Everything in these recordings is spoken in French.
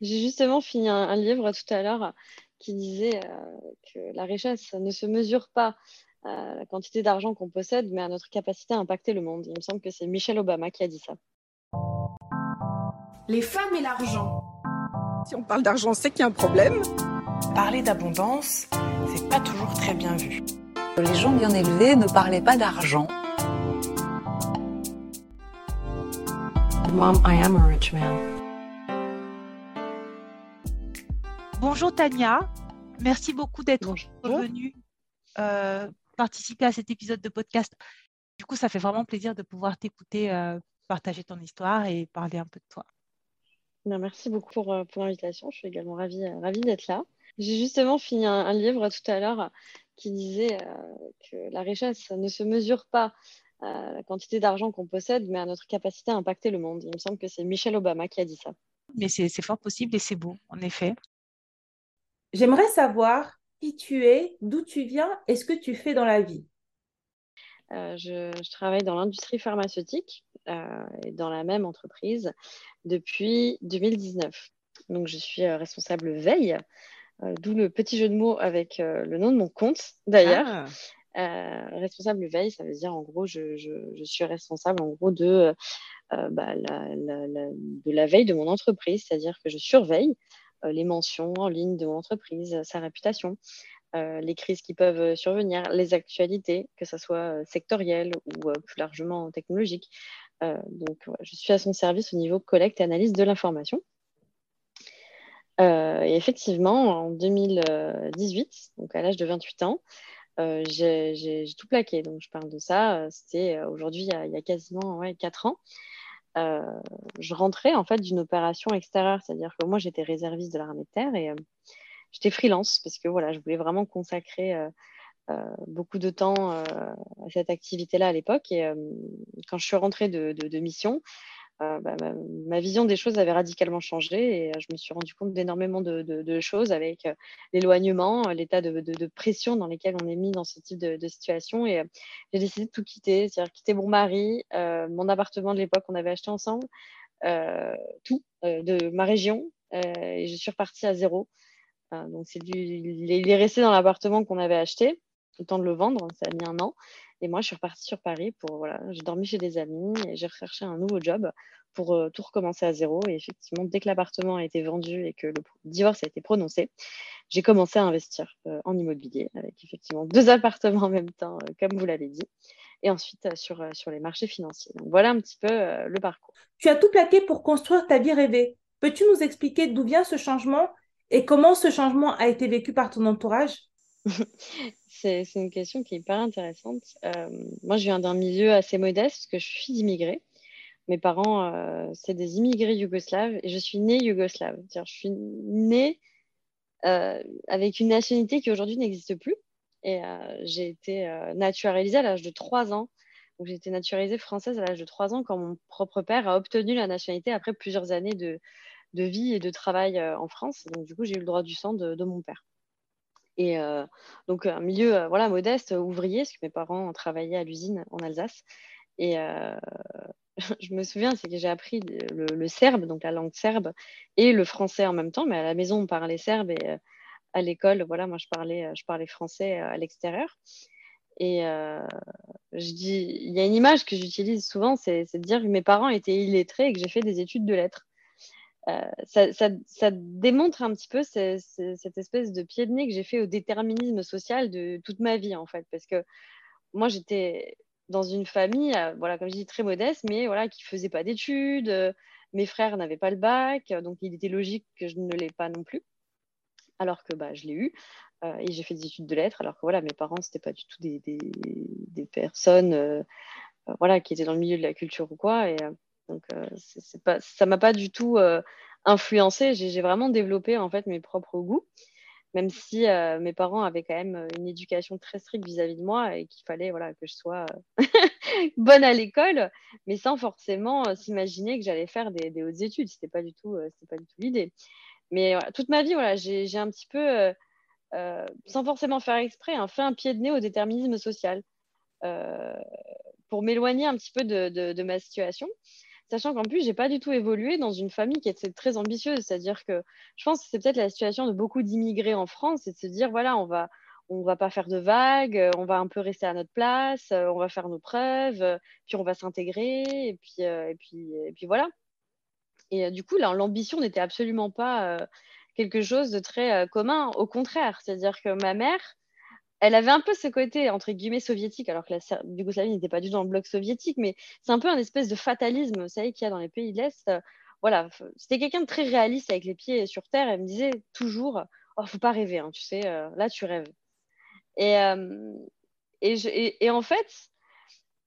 J'ai justement fini un, livre tout à l'heure qui disait que la richesse ne se mesure pas à la quantité d'argent qu'on possède, mais à notre capacité à impacter le monde. Il me semble que c'est Michelle Obama qui a dit ça. Les femmes et l'argent. Si on parle d'argent, c'est qu'il y a un problème. Parler d'abondance, c'est pas toujours très bien vu. Les gens bien élevés ne parlaient pas d'argent. Mom, I am a rich man. Bonjour Tania, merci beaucoup d'être venue euh, participer à cet épisode de podcast. Du coup, ça fait vraiment plaisir de pouvoir t'écouter, euh, partager ton histoire et parler un peu de toi. merci beaucoup pour, euh, pour l'invitation. Je suis également ravie, ravie d'être là. J'ai justement fini un, livre tout à l'heure qui disait que la richesse ne se mesure pas à la quantité d'argent qu'on possède, mais à notre capacité à impacter le monde. Il me semble que c'est Michelle Obama qui a dit ça. Mais c'est fort possible et c'est beau, en effet. J'aimerais savoir qui tu es, d'où tu viens et ce que tu fais dans la vie. Euh, je, travaille dans l'industrie pharmaceutique euh, et dans la même entreprise depuis 2019. Donc, je suis euh, responsable veille, d'où le petit jeu de mots avec le nom de mon compte d'ailleurs. Ah. responsable veille, ça veut dire en gros, je, suis responsable en gros de, bah, de la veille de mon entreprise, c'est-à-dire que je surveille les mentions en ligne de mon entreprise, sa réputation, euh, les crises qui peuvent survenir, les actualités, que ce soit sectorielles ou plus largement technologiques. Euh, donc, je suis à son service au niveau collecte et analyse de l'information. et effectivement, en 2018, donc à l'âge de 28 ans, j'ai tout plaqué. Donc, je parle de ça. C'était aujourd'hui, il, y a quasiment ouais, 4 ans. Euh, je rentrais en fait d'une opération extérieure, c'est-à-dire que moi j'étais réserviste de l'armée de terre et euh, j'étais freelance parce que voilà, je voulais vraiment consacrer euh, beaucoup de temps à cette activité-là à l'époque. Et quand je suis rentrée de, mission, bah, ma, vision des choses avait radicalement changé et euh, je me suis rendu compte d'énormément de, choses avec euh, l'éloignement, l'état de, pression dans lequel on est mis dans ce type de, situation. Et j'ai décidé de tout quitter, c'est-à-dire quitter mon mari, mon appartement de l'époque qu'on avait acheté ensemble, tout, de ma région. et je suis repartie à zéro. donc, il est resté dans l'appartement qu'on avait acheté, le temps de le vendre, ça a mis un an. Et moi, je suis repartie sur Paris pour, voilà, j'ai dormi chez des amis et j'ai recherché un nouveau job pour euh, tout recommencer à zéro. Et effectivement, dès que l'appartement a été vendu et que le divorce a été prononcé, j'ai commencé à investir euh, en immobilier avec effectivement deux appartements en même temps, euh, comme vous l'avez dit, et ensuite sur, sur les marchés financiers. Donc voilà un petit peu le parcours. Tu as tout plaqué pour construire ta vie rêvée. Peux-tu nous expliquer d'où vient ce changement et comment ce changement a été vécu par ton entourage? c'est une question qui est hyper intéressante. Euh, moi, je viens d'un milieu assez modeste parce que je suis immigrée. Mes parents, euh, c'est des immigrés yougoslaves et je suis née yougoslave. Je suis née euh, avec une nationalité qui aujourd'hui n'existe plus. Et j'ai été naturalisée à l'âge de 3 ans. J'ai été naturalisée française à l'âge de 3 ans quand mon propre père a obtenu la nationalité après plusieurs années de, vie et de travail en France. Donc, du coup, j'ai eu le droit du sang de mon père. Et euh, donc, un milieu euh, voilà, modeste, ouvrier, parce que mes parents travaillé à l'usine en Alsace. Et euh, je me souviens, c'est que j'ai appris le, serbe, donc la langue serbe, et le français en même temps. Mais à la maison, on parlait serbe et à l'école, voilà, moi, je parlais, je parlais français à l'extérieur. Et il y a une image que j'utilise souvent, c'est de dire que mes parents étaient illettrés et que j'ai fait des études de lettres. Euh, ça, démontre un petit peu cette espèce de pied de nez que j'ai fait au déterminisme social de toute ma vie, en fait. Parce que moi, j'étais dans une famille, euh, voilà, comme je dis, très modeste, mais voilà, qui ne faisait pas d'études. Euh, mes frères n'avaient pas le bac, donc il était logique que je ne l'ai pas non plus. Alors que bah, je l'ai eu. et j'ai fait des études de lettres, alors que voilà, mes parents, ce pas du tout des, des, personnes voilà, qui étaient dans le milieu de la culture ou quoi. Et, donc, euh, c'est pas, ça m'a pas du tout euh, influencé. J'ai vraiment développé en fait mes propres goûts, même si euh, mes parents avaient quand même une éducation très stricte vis-à-vis de moi et qu'il fallait voilà que je sois bonne à l'école, mais sans forcément s'imaginer que j'allais faire des, hautes études. C'était pas du tout, c'était pas du tout l'idée. Mais toute ma vie, voilà, j'ai un petit peu, sans forcément faire exprès, hein, fait un pied de nez au déterminisme social pour m'éloigner un petit peu de ma situation. Sachant qu'en plus, j'ai pas du tout évolué dans une famille qui était très ambitieuse. C'est-à-dire que je pense que c'est peut-être la situation de beaucoup d'immigrés en France, c'est de se dire, voilà, on va, on va pas faire de vagues, on va un peu rester à notre place, on va faire nos preuves, puis on va s'intégrer, et puis, et puis, et puis voilà. Et du coup, l'ambition n'était absolument pas quelque chose de très commun. Au contraire, c'est-à-dire que ma mère, elle avait un peu ce côté, entre guillemets, soviétique, alors que la Yougoslavie n'était pas du tout dans le bloc soviétique, mais c'est un peu un espèce de fatalisme, vous savez, qu'il y a dans les pays de l'Est. Voilà, c'était quelqu'un de très réaliste avec les pieds sur terre. Elle me disait toujours, oh, faut pas rêver, hein, tu sais, là, tu rêves. Et, et, en fait,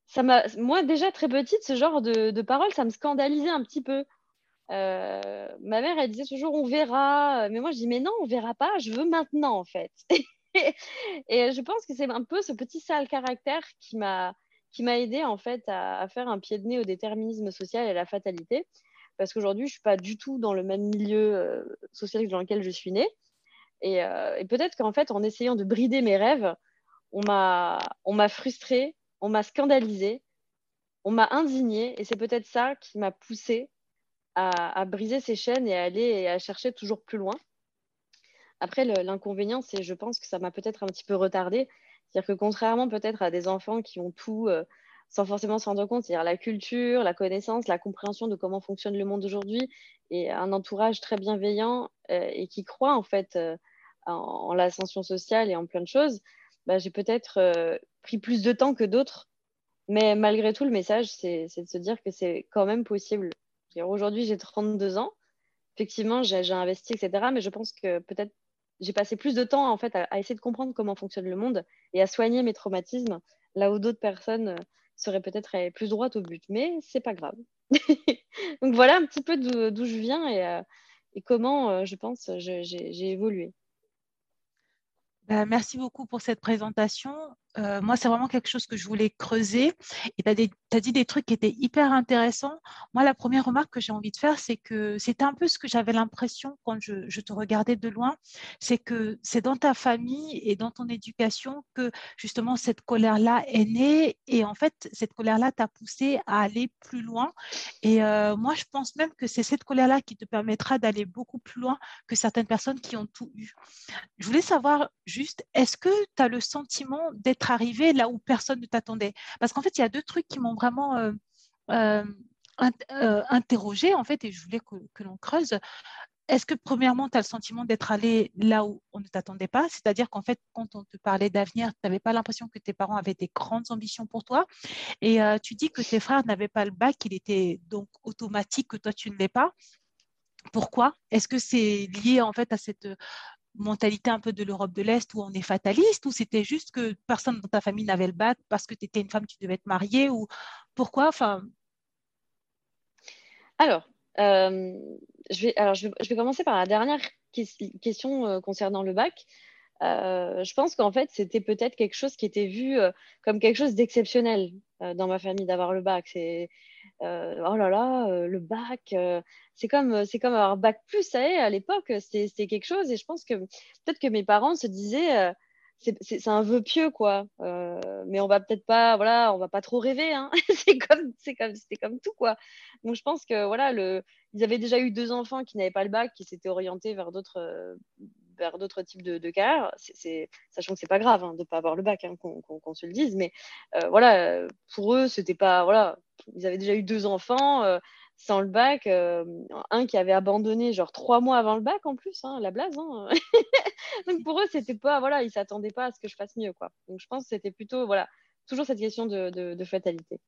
ça moi, déjà très petite, ce genre de, de paroles, ça me scandalisait un petit peu. Euh, ma mère, elle disait toujours on verra. Mais moi, je dis mais non, on verra pas. Je veux maintenant, en fait. et je pense que c'est un peu ce petit sale caractère qui m'a qui m'a aidé en fait à, faire un pied de nez au déterminisme social et à la fatalité. Parce qu'aujourd'hui, je suis pas du tout dans le même milieu euh, social dans lequel je suis née. Et, euh, et peut-être qu'en fait, en essayant de brider mes rêves, on m'a on m'a frustrée, on m'a scandalisée, on m'a indignée. Et c'est peut-être ça qui m'a poussée à, briser ces chaînes et à aller et à chercher toujours plus loin. Après, l'inconvénient, c'est, je pense que ça m'a peut-être un petit peu retardé. C'est-à-dire que contrairement peut-être à des enfants qui ont tout euh, sans forcément s'en rendre compte, c'est-à-dire la culture, la connaissance, la compréhension de comment fonctionne le monde aujourd'hui et un entourage très bienveillant euh, et qui croit en fait euh, en, l'ascension sociale et en plein de choses, bah, j'ai peut-être pris plus de temps que d'autres. Mais malgré tout, le message, c'est de se dire que c'est quand même possible Aujourd'hui, j'ai 32 ans. Effectivement, j'ai investi, etc. Mais je pense que peut-être j'ai passé plus de temps en fait à, essayer de comprendre comment fonctionne le monde et à soigner mes traumatismes, là où d'autres personnes euh, seraient peut-être plus droites au but. Mais c'est pas grave. Donc voilà un petit peu d'où je viens et, euh, comment, euh, je pense, j'ai évolué. Bah, merci beaucoup pour cette présentation. Euh, moi, c'est vraiment quelque chose que je voulais creuser. Et tu as, dit des trucs qui étaient hyper intéressants. Moi, la première remarque que j'ai envie de faire, c'est que c'était un peu ce que j'avais l'impression quand je, te regardais de loin. C'est que c'est dans ta famille et dans ton éducation que justement cette colère-là est née. Et en fait, cette colère-là t'a poussé à aller plus loin. Et euh, moi, je pense même que c'est cette colère-là qui te permettra d'aller beaucoup plus loin que certaines personnes qui ont tout eu. Je voulais savoir juste, est-ce que tu as le sentiment d'être arrivé là où personne ne t'attendait Parce qu'en fait, il y a deux trucs qui m'ont vraiment euh, euh, euh, interrogé, en fait, et je voulais que, l'on creuse. Est-ce que premièrement, tu as le sentiment d'être allé là où on ne t'attendait pas? C'est-à-dire qu'en fait, quand on te parlait d'avenir, tu n'avais pas l'impression que tes parents avaient des grandes ambitions pour toi? Et tu dis que tes frères n'avaient pas le bac, il était donc automatique que toi, tu ne l'es pas. Pourquoi? Est-ce que c'est lié en fait à cette mentalité un peu de l'Europe de l'Est où on est fataliste ou c'était juste que personne dans ta famille n'avait le bac parce que tu étais une femme, tu devais être mariée ou pourquoi? Enfin... Alors, euh, je, vais, alors je, vais, commencer par la dernière question euh, concernant le bac. Euh, je pense qu'en fait, c'était peut-être quelque chose qui était vu comme quelque chose d'exceptionnel dans ma famille d'avoir le bac. C'est euh, oh là là, euh, le bac, euh, c'est comme, c'est comme avoir bac plus, ça à l'époque, c'était quelque chose. Et je pense que peut-être que mes parents se disaient, c'est un vœu pieux, quoi. mais on va peut-être pas, voilà, on va pas trop rêver. Hein. c'est comme, c'est comme, c'était comme tout, quoi. Donc je pense que voilà, le, ils avaient déjà eu deux enfants qui n'avaient pas le bac, qui s'étaient orientés vers d'autres, d'autres types de, de carrières, sachant que c'est pas grave hein, de ne pas avoir le bac, hein, qu'on, se le dise, mais euh, voilà, pour eux, c'était pas, voilà, ils avaient déjà eu deux enfants euh, sans le bac, euh, un qui avait abandonné genre trois mois avant le bac en plus, hein, la blase. Donc pour eux, c'était pas, voilà, ils s'attendaient pas à ce que je fasse mieux, quoi. Donc je pense que c'était plutôt, voilà, toujours cette question de, de, fatalité.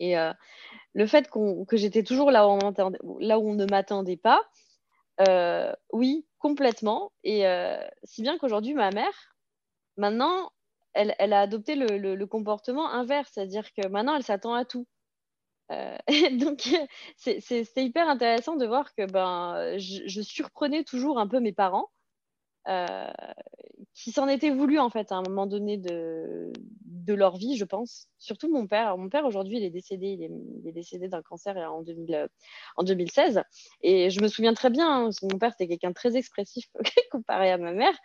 Et le fait que j'étais toujours là où, on là où on ne m'attendait pas, oui, complètement. Et euh, si bien qu'aujourd'hui, ma mère, maintenant, elle, a adopté le, comportement inverse, c'est-à-dire que maintenant, elle s'attend à tout. Euh, donc, c'est hyper intéressant de voir que ben, je, surprenais toujours un peu mes parents euh, qui s'en étaient voulu en fait à un moment donné de, de leur vie, je pense. Surtout mon père. mon père aujourd'hui, il est décédé, il est, décédé d'un cancer en, 2000, en 2016. Et je me souviens très bien, hein, mon père c'était quelqu'un très expressif comparé à ma mère.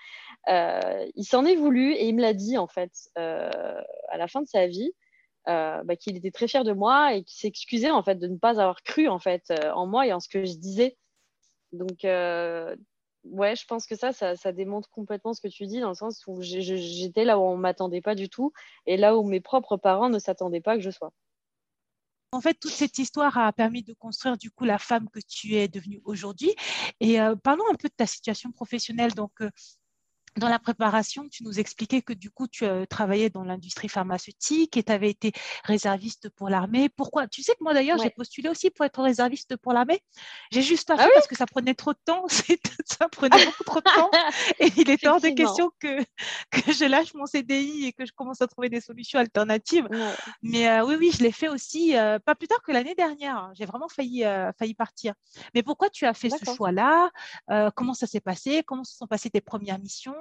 Euh, il s'en est voulu et il me l'a dit en fait euh, à la fin de sa vie. bah, qu'il était très fier de moi et qui s'excusait en fait de ne pas avoir cru en fait en moi et en ce que je disais. Donc ouais, je pense que ça, ça, démontre complètement ce que tu dis, dans le sens où j'étais là où on ne m'attendait pas du tout, et là où mes propres parents ne s'attendaient pas que je sois. En fait, toute cette histoire a permis de construire du coup la femme que tu es devenue aujourd'hui. Et euh, parlons un peu de ta situation professionnelle. Donc, euh, dans la préparation, tu nous expliquais que du coup, tu euh, travaillais dans l'industrie pharmaceutique et tu avais été réserviste pour l'armée. Pourquoi? Tu sais que moi d'ailleurs, j'ai postulé aussi pour être réserviste pour l'armée. J'ai juste pas ah fait parce que ça prenait trop de temps. ça prenait beaucoup trop de temps. Et il est hors de question que, que je lâche mon CDI et que je commence à trouver des solutions alternatives. Mais euh, oui, oui, je l'ai fait aussi, euh, pas plus tard que l'année dernière. J'ai vraiment failli, failli partir. Mais pourquoi tu as fait ce choix-là? Comment ça s'est passé? Comment se sont passées tes premières missions?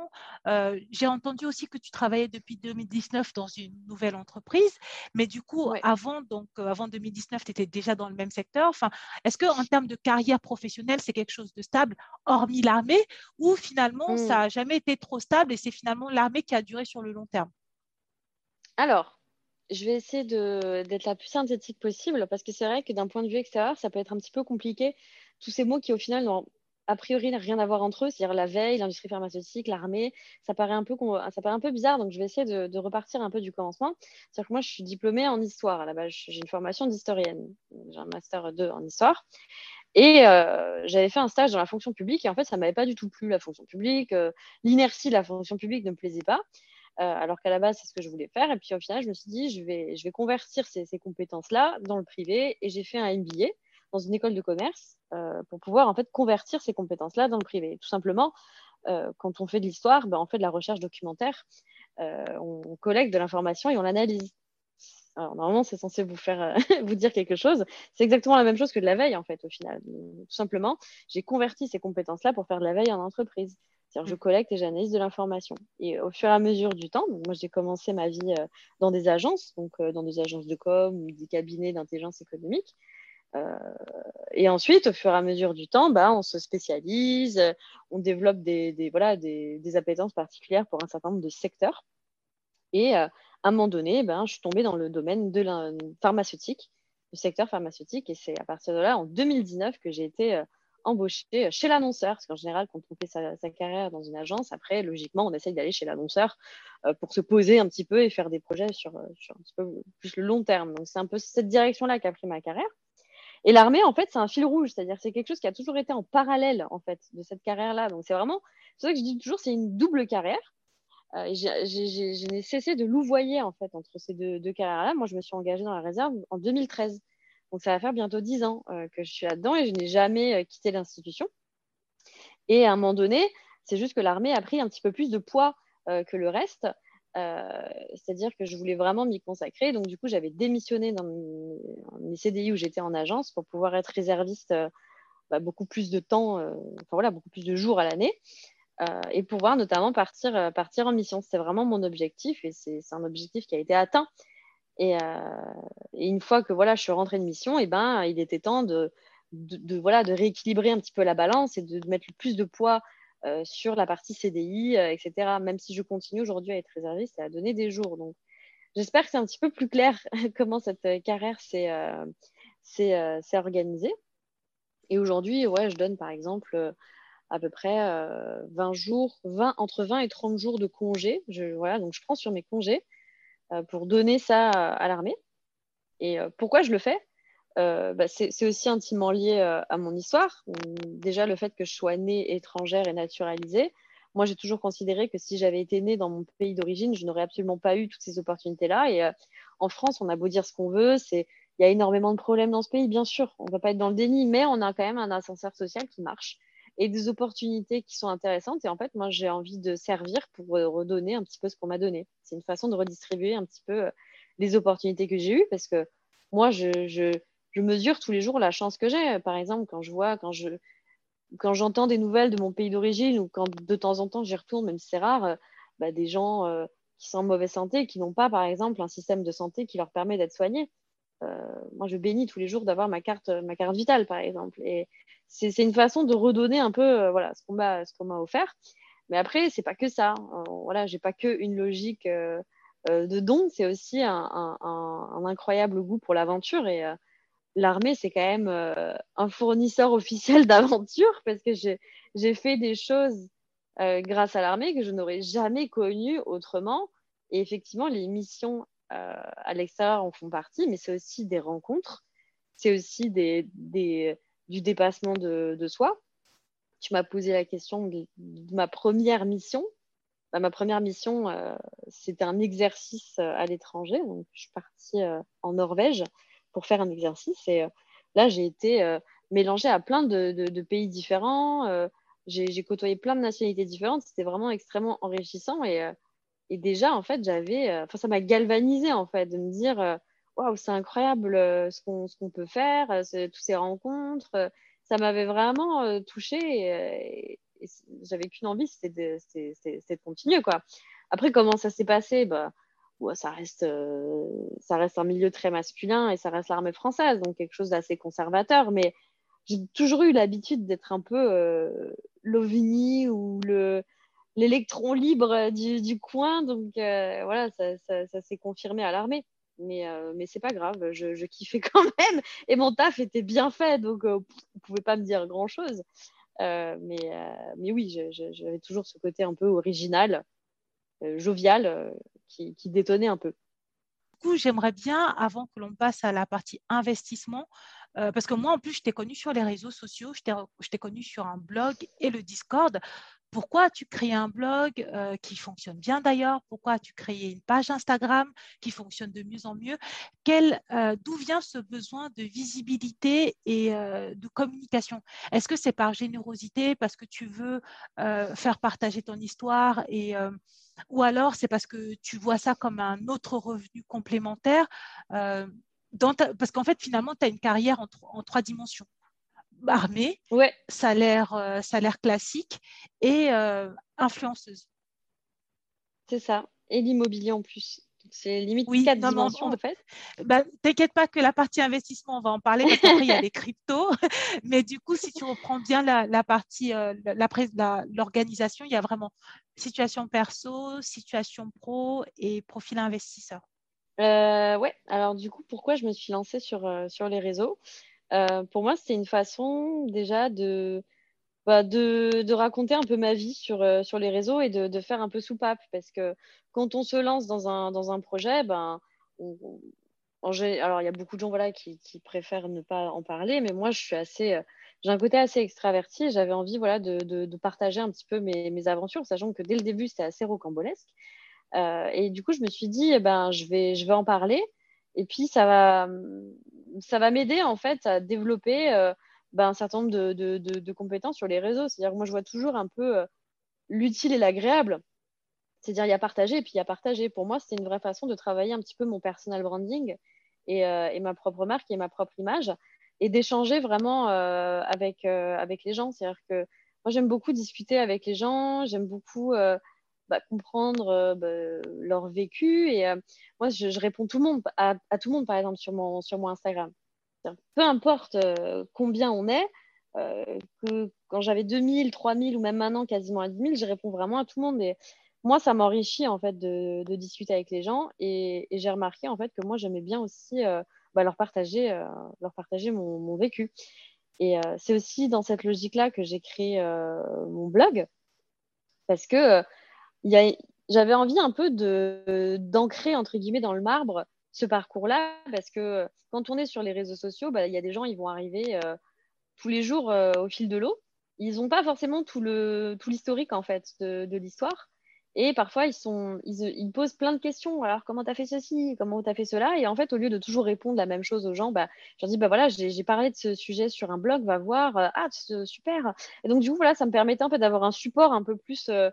Euh, j'ai entendu aussi que tu travaillais depuis 2019 dans une nouvelle entreprise, mais du coup, avant, donc, euh, avant 2019, tu étais déjà dans le même secteur. Enfin, Est-ce qu'en termes de carrière professionnelle, c'est quelque chose de stable, hormis l'armée, ou finalement, ça n'a hmm. jamais été trop stable et c'est finalement l'armée qui a duré sur le long terme? Alors, je vais essayer d'être la plus synthétique possible parce que c'est vrai que d'un point de vue extérieur, ça peut être un petit peu compliqué. Tous ces mots qui, au final, n'ont a priori rien à voir entre eux, c'est-à-dire la veille, l'industrie pharmaceutique, l'armée, ça paraît un peu ça paraît un peu bizarre, donc je vais essayer de, repartir un peu du commencement. C'est-à-dire que moi, je suis diplômée en histoire à la base, j'ai une formation d'historienne, j'ai un master 2 en histoire, et euh, j'avais fait un stage dans la fonction publique, et en fait, ça m'avait pas du tout plu la fonction publique, euh, l'inertie de la fonction publique ne me plaisait pas. Euh, alors qu'à la base, c'est ce que je voulais faire. Et puis au final, je me suis dit, je vais, je vais convertir ces, ces compétences-là dans le privé. Et j'ai fait un MBA dans une école de commerce euh, pour pouvoir en fait convertir ces compétences-là dans le privé. Tout simplement, euh, quand on fait de l'histoire, ben, on fait de la recherche documentaire, euh, on collecte de l'information et on l'analyse. Alors, normalement, c'est censé vous faire vous dire quelque chose. C'est exactement la même chose que de la veille, en fait, au final. Tout simplement, j'ai converti ces compétences-là pour faire de la veille en entreprise. C'est-à-dire, je collecte et j'analyse de l'information. Et au fur et à mesure du temps, moi, j'ai commencé ma vie dans des agences, donc dans des agences de com ou des cabinets d'intelligence économique. Euh, et ensuite, au fur et à mesure du temps, bah, on se spécialise, on développe des, voilà, des, appétences particulières pour un certain nombre de secteurs. Et euh, à un moment donné, ben, je suis tombée dans le domaine de la pharmaceutique, le secteur pharmaceutique. Et c'est à partir de là, en 2019, que j'ai été euh, embauchée chez l'annonceur. Parce qu'en général, quand on fait sa, carrière dans une agence, après, logiquement, on essaye d'aller chez l'annonceur pour se poser un petit peu et faire des projets sur, sur un petit peu plus le long terme. Donc, c'est un peu cette direction-là qu'a pris ma carrière. Et l'armée, en fait, c'est un fil rouge, c'est-à-dire c'est quelque chose qui a toujours été en parallèle, en fait, de cette carrière-là. Donc c'est vraiment, c'est ça que je dis toujours, c'est une double carrière. Euh, je n'ai cessé de louvoyer, en fait, entre ces deux, carrières-là. Moi, je me suis engagée dans la réserve en 2013. Donc ça va faire bientôt dix ans euh, que je suis là-dedans et je n'ai jamais euh, quitté l'institution. Et à un moment donné, c'est juste que l'armée a pris un petit peu plus de poids que le reste. Euh, c'est-à-dire que je voulais vraiment m'y consacrer. Donc, du coup, j'avais démissionné dans mes, CDI où j'étais en agence pour pouvoir être réserviste euh, bah, beaucoup plus de temps, euh, enfin voilà, beaucoup plus de jours à l'année. et pouvoir notamment partir, partir en mission. C'était vraiment mon objectif et c'est un objectif qui a été atteint. Et, une fois que voilà, je suis rentrée de mission, et ben, il était temps de, voilà, de rééquilibrer un petit peu la balance et de mettre le plus de poids euh, sur la partie CDI, euh, etc. Même si je continue aujourd'hui à être réserviste et à donner des jours. Donc, j'espère que c'est un petit peu plus clair comment cette euh, carrière s'est organisée. Et aujourd'hui, ouais, je donne par exemple à peu près 20 jours, 20, entre 20 et 30 jours de congés. Je, voilà, donc je prends sur mes congés pour donner ça à l'armée. Et pourquoi je le fais? Euh, bah, c'est aussi intimement lié euh, à mon histoire. Déjà, le fait que je sois née étrangère et naturalisée. Moi, j'ai toujours considéré que si j'avais été née dans mon pays d'origine, je n'aurais absolument pas eu toutes ces opportunités-là. Et euh, en France, on a beau dire ce qu'on veut, il y a énormément de problèmes dans ce pays, bien sûr. On ne va pas être dans le déni, mais on a quand même un ascenseur social qui marche et des opportunités qui sont intéressantes. Et en fait, moi, j'ai envie de servir pour redonner un petit peu ce qu'on m'a donné. C'est une façon de redistribuer un petit peu les opportunités que j'ai eues parce que moi, je je mesure tous les jours la chance que j'ai. Par exemple, quand je vois, quand je quand j'entends des nouvelles de mon pays d'origine ou quand de temps en temps j'y retourne, même si c'est rare, euh, bah, des gens euh, qui sont en mauvaise santé, qui n'ont pas, par exemple, un système de santé qui leur permet d'être soignés. Euh, moi, je bénis tous les jours d'avoir ma carte, ma carte vitale, par exemple. Et c'est une façon de redonner un peu voilà, ce qu'on m'a offert. Mais après, c'est pas que ça. voilà, j'ai pas que une logique de don, c'est aussi un, incroyable goût pour l'aventure. Et l'armée, c'est quand même un fournisseur officiel d'aventure parce que j'ai fait des choses grâce à l'armée que je n'aurais jamais connues autrement. Et effectivement, les missions à l'extérieur en font partie, mais c'est aussi des rencontres, c'est aussi du dépassement de, soi. Tu m'as posé la question de, ma première mission. Bah, ma première mission, euh, c'était un exercice euh, à l'étranger. Donc, je suis partie euh, en Norvège pour faire un exercice. Et là, j'ai été mélangée à plein de, pays différents. j'ai côtoyé plein de nationalités différentes. C'était vraiment extrêmement enrichissant. Et, et déjà, en fait, j'avais. Enfin, ça m'a galvanisé, en fait, de me dire waouh, c'est incroyable ce qu'on peut faire, toutes ces rencontres. ça m'avait vraiment touchée et, j'avais qu'une envie, c'était de, continuer. Quoi. Après, comment ça s'est passé? Bah, ça, reste, ça reste un milieu très masculin et ça reste l'armée française, donc quelque chose d'assez conservateur. Mais j'ai toujours eu l'habitude d'être un peu l'ovni ou le l'électron libre du, du, coin. Donc voilà, ça, ça, s'est confirmé à l'armée mais, euh, mais c'est pas grave, je, kiffais quand même et mon taf était bien fait, donc euh, on pouvait pas me dire grand chose. Euh, mais, mais oui, j'avais toujours ce côté un peu original, jovial, qui, qui, détonnait un peu. Du coup, j'aimerais bien, avant que l'on passe à la partie investissement, parce que moi, en plus, je t'ai connu sur les réseaux sociaux, je t'ai connu sur un blog et le Discord. Pourquoi as-tu créé un blog euh, qui fonctionne bien d'ailleurs? Pourquoi as-tu créé une page Instagram qui fonctionne de mieux en mieux? Euh, D'où vient ce besoin de visibilité et euh, de communication? Est-ce que c'est par générosité, parce que tu veux faire partager ton histoire ou alors c'est parce que tu vois ça comme un autre revenu complémentaire Parce qu'en fait, finalement, tu as une carrière en trois dimensions armée, ouais. salaire, euh, salaire classique et euh, influenceuse. C'est ça. Et l'immobilier en plus. C'est limite oui, quatre dimensions en fait. Bah, T'inquiète pas que la partie investissement, on va en parler parce qu'après il y a les cryptos. Mais du coup, si tu reprends bien la, la partie, euh, l'organisation, il y a vraiment situation perso, situation pro et profil investisseur. Euh, ouais, alors du coup, pourquoi je me suis lancée sur, sur les réseaux? Euh, pour moi, c'était une façon déjà de, bah, de, de, raconter un peu ma vie sur, euh, sur les réseaux et de, de, faire un peu soupape. Parce que quand on se lance dans un, dans un projet, ben, alors il y a beaucoup de gens voilà, qui, préfèrent ne pas en parler, mais moi, je suis assez. Euh, j'ai un côté assez extraverti j'avais envie voilà, de, de, partager un petit peu mes, mes, aventures, sachant que dès le début, c'était assez rocambolesque. et du coup, je me suis dit, eh ben, je, vais, je vais en parler. Et puis, ça va, ça va m'aider en fait à développer euh, ben, un certain nombre de, de, de, compétences sur les réseaux. C'est-à-dire moi, je vois toujours un peu euh, l'utile et l'agréable. C'est-à-dire, il y a partagé et puis il y a partagé. Pour moi, c'est une vraie façon de travailler un petit peu mon personal branding et, euh, et ma propre marque et ma propre image et d'échanger vraiment avec, avec les gens. C'est-à-dire que moi, j'aime beaucoup discuter avec les gens, j'aime beaucoup bah, comprendre bah, leur vécu. Et moi, je, réponds tout le monde, à, tout le monde, par exemple, sur mon, sur mon Instagram. Peu importe combien on est, que quand j'avais 2000, 3000 ou même maintenant quasiment à 10 000, je réponds vraiment à tout le monde. Et moi, ça m'enrichit en fait de, discuter avec les gens. Et, j'ai remarqué en fait que moi, j'aimais bien aussi bah, leur partager, leur partager mon, mon vécu. Et c'est aussi dans cette logique-là que j'ai créé mon blog. Parce que j'avais envie un peu de, d'ancrer, entre guillemets, dans le marbre ce parcours-là, parce que quand on est sur les réseaux sociaux, bah, il y a des gens, ils vont arriver euh, tous les jours euh, au fil de l'eau. Ils n'ont pas forcément tout, le, tout l'historique, en fait, de, l'histoire. Et parfois, ils, sont, ils, posent plein de questions. Alors, comment tu as fait ceci? Comment tu as fait cela? Et en fait, au lieu de toujours répondre la même chose aux gens, bah, je leur dis, bah voilà, j'ai, parlé de ce sujet sur un blog, va voir. Ah, super. Et donc, du coup, voilà, ça me permettait un peu d'avoir un support un peu plus euh,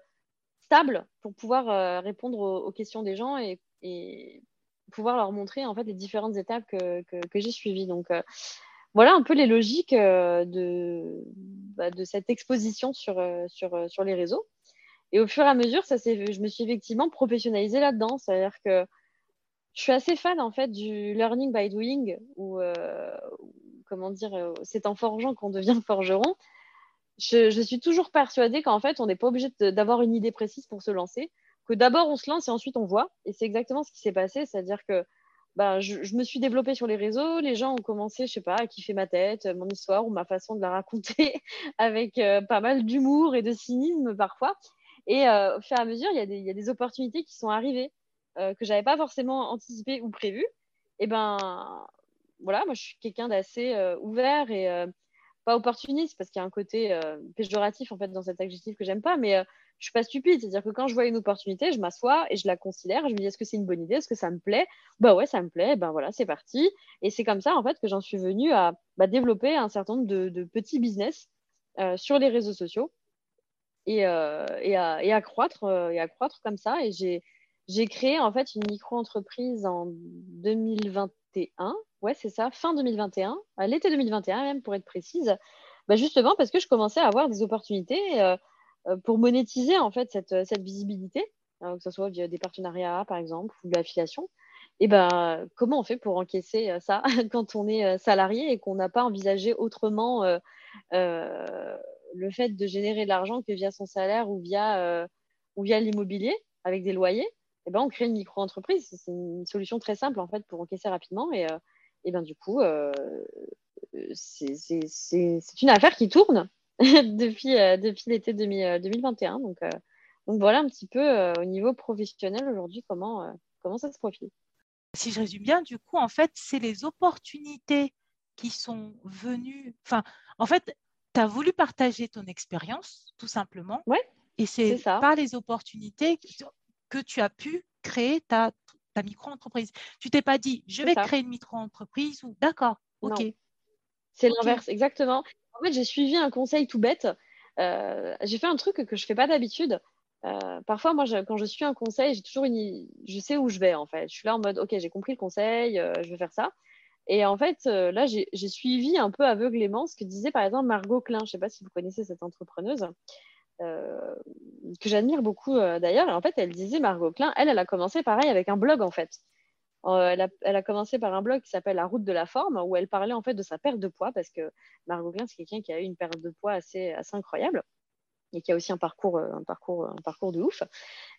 stable pour pouvoir euh, répondre aux, questions des gens et, pouvoir leur montrer en fait les différentes étapes que, j'ai suivies. Donc euh, voilà un peu les logiques euh, de, bah, de cette exposition sur, sur, sur les réseaux. Et au fur et à mesure, ça je me suis effectivement professionnalisée là-dedans. C'est-à-dire que je suis assez fan en fait du learning by doing ou comment dire, c'est en forgeant qu'on devient forgeron je, suis toujours persuadée qu'en fait, on n'est pas obligé d'avoir une idée précise pour se lancer, que d'abord on se lance et ensuite on voit. Et c'est exactement ce qui s'est passé, c'est-à-dire que bah, je, me suis développée sur les réseaux, les gens ont commencé, je sais pas, à kiffer ma tête, mon histoire ou ma façon de la raconter avec euh, pas mal d'humour et de cynisme parfois. Et euh, au fur et à mesure, il y, a des opportunités qui sont arrivées euh, que j'avais pas forcément anticipées ou prévues. Et ben voilà, moi je suis quelqu'un d'assez ouvert et opportuniste parce qu'il y a un côté péjoratif en fait dans cet adjectif que j'aime pas, mais je suis pas stupide. C'est-à-dire que quand je vois une opportunité, je m'assois et je la considère. Je me dis, est-ce que c'est une bonne idée? Est-ce que ça me plaît? Bah ouais, ça me plaît. Ben voilà, c'est parti. Et c'est comme ça, en fait, que j'en suis venue à bah, développer un certain nombre de, petits business euh, sur les réseaux sociaux et, euh, et, à, croître, euh, et à croître comme ça. Et j'ai, créé, en fait, une micro-entreprise en 2021. Ouais, c'est ça, fin 2021, à l'été 2021 même, pour être précise. Bah justement parce que je commençais à avoir des opportunités euh, pour monétiser en fait cette, euh, cette visibilité, hein, que ce soit via des partenariats par exemple ou de l'affiliation, et ben comment on fait pour encaisser euh, ça quand on est salarié et qu'on n'a pas envisagé autrement le fait de générer de l'argent que via son salaire ou via, ou via l'immobilier avec des loyers? Et ben on crée une micro-entreprise. C'est une solution très simple en fait pour encaisser rapidement et, et ben du coup c'est une affaire qui tourne depuis, euh, depuis l'été 2021. Euh, donc, euh, donc voilà un petit peu au niveau professionnel aujourd'hui comment, comment ça se profile. Si je résume bien, du coup, en fait, c'est les opportunités qui sont venues. Enfin, en fait, tu as voulu partager ton expérience, tout simplement. Ouais, et c'est par les opportunités que tu as pu créer ta, ta micro-entreprise. Tu t'es pas dit, je vais créer une micro-entreprise ou d'accord, ok. C'est l'inverse, exactement. En fait, j'ai suivi un conseil tout bête. Euh, j'ai fait un truc que je fais pas d'habitude. Euh, parfois, moi, quand je suis un conseil, j'ai toujours une, je sais où je vais en fait. Je suis là en mode, ok, j'ai compris le conseil, euh, je vais faire ça. Et en fait, là, j'ai suivi un peu aveuglément ce que disait par exemple Margot Klein. Je ne sais pas si vous connaissez cette entrepreneuse, que j'admire beaucoup d'ailleurs. Et en fait, elle disait, Margot Klein, elle, elle a commencé pareil avec un blog en fait. Euh, elle, a, commencé par un blog qui s'appelle La route de la forme, où elle parlait en fait de sa perte de poids, parce que Margot Klein, c'est quelqu'un qui a eu une perte de poids assez, assez incroyable et qui a aussi un parcours, euh, un parcours, un parcours de ouf.